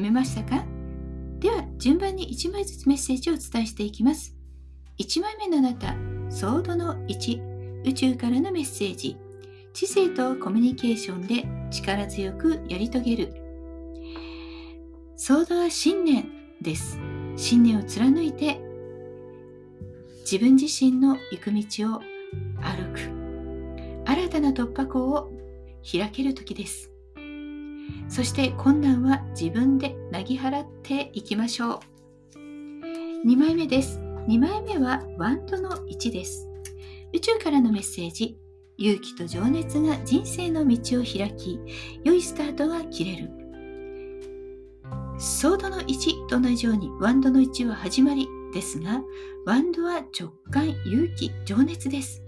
決めましたか？では順番に1枚ずつメッセージをお伝えしていきます。1枚目のあなた、ソードの1、宇宙からのメッセージ。知性とコミュニケーションで力強くやり遂げる。ソードは信念です。信念を貫いて自分自身の行く道を歩く。新たな突破口を開ける時です。そして困難は自分でなぎ払っていきましょう。2枚目です。2枚目はワンドの1です。宇宙からのメッセージ。勇気と情熱が人生の道を開き、良いスタートが切れる。ソードの1と同じようにワンドの1は始まりですが、ワンドは直感、勇気、情熱です。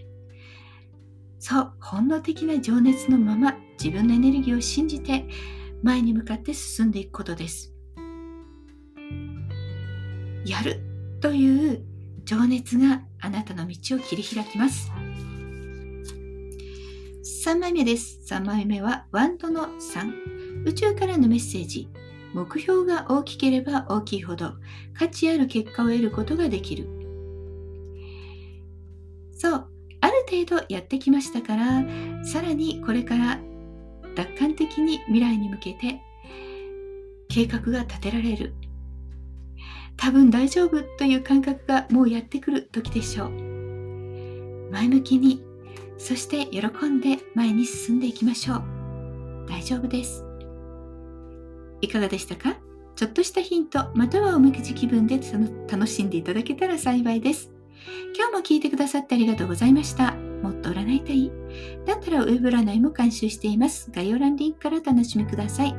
そう、本能的な情熱のまま自分のエネルギーを信じて前に向かって進んでいくことです。やるという情熱があなたの道を切り開きます。3枚目です。3枚目はワンドの3。宇宙からのメッセージ。目標が大きければ大きいほど価値ある結果を得ることができる。そう、程度やってきましたから、さらにこれから楽観的に未来に向けて計画が立てられる。多分大丈夫という感覚がもうやってくる時でしょう。前向きにそして喜んで前に進んでいきましょう。大丈夫です。いかがでしたか？ちょっとしたヒントまたはおみくじ気分で楽しんでいただけたら幸いです。今日も聞いてくださってありがとうございました。もっと占いたいだったらウェブ占いも監修しています。概要欄リンクからお楽しみください。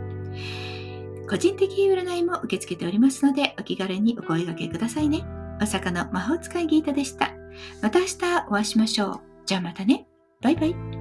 個人的占いも受け付けておりますので、お気軽にお声掛けくださいね。大阪の魔法使いギータでした。また明日お会いしましょう。じゃあまたね。バイバイ。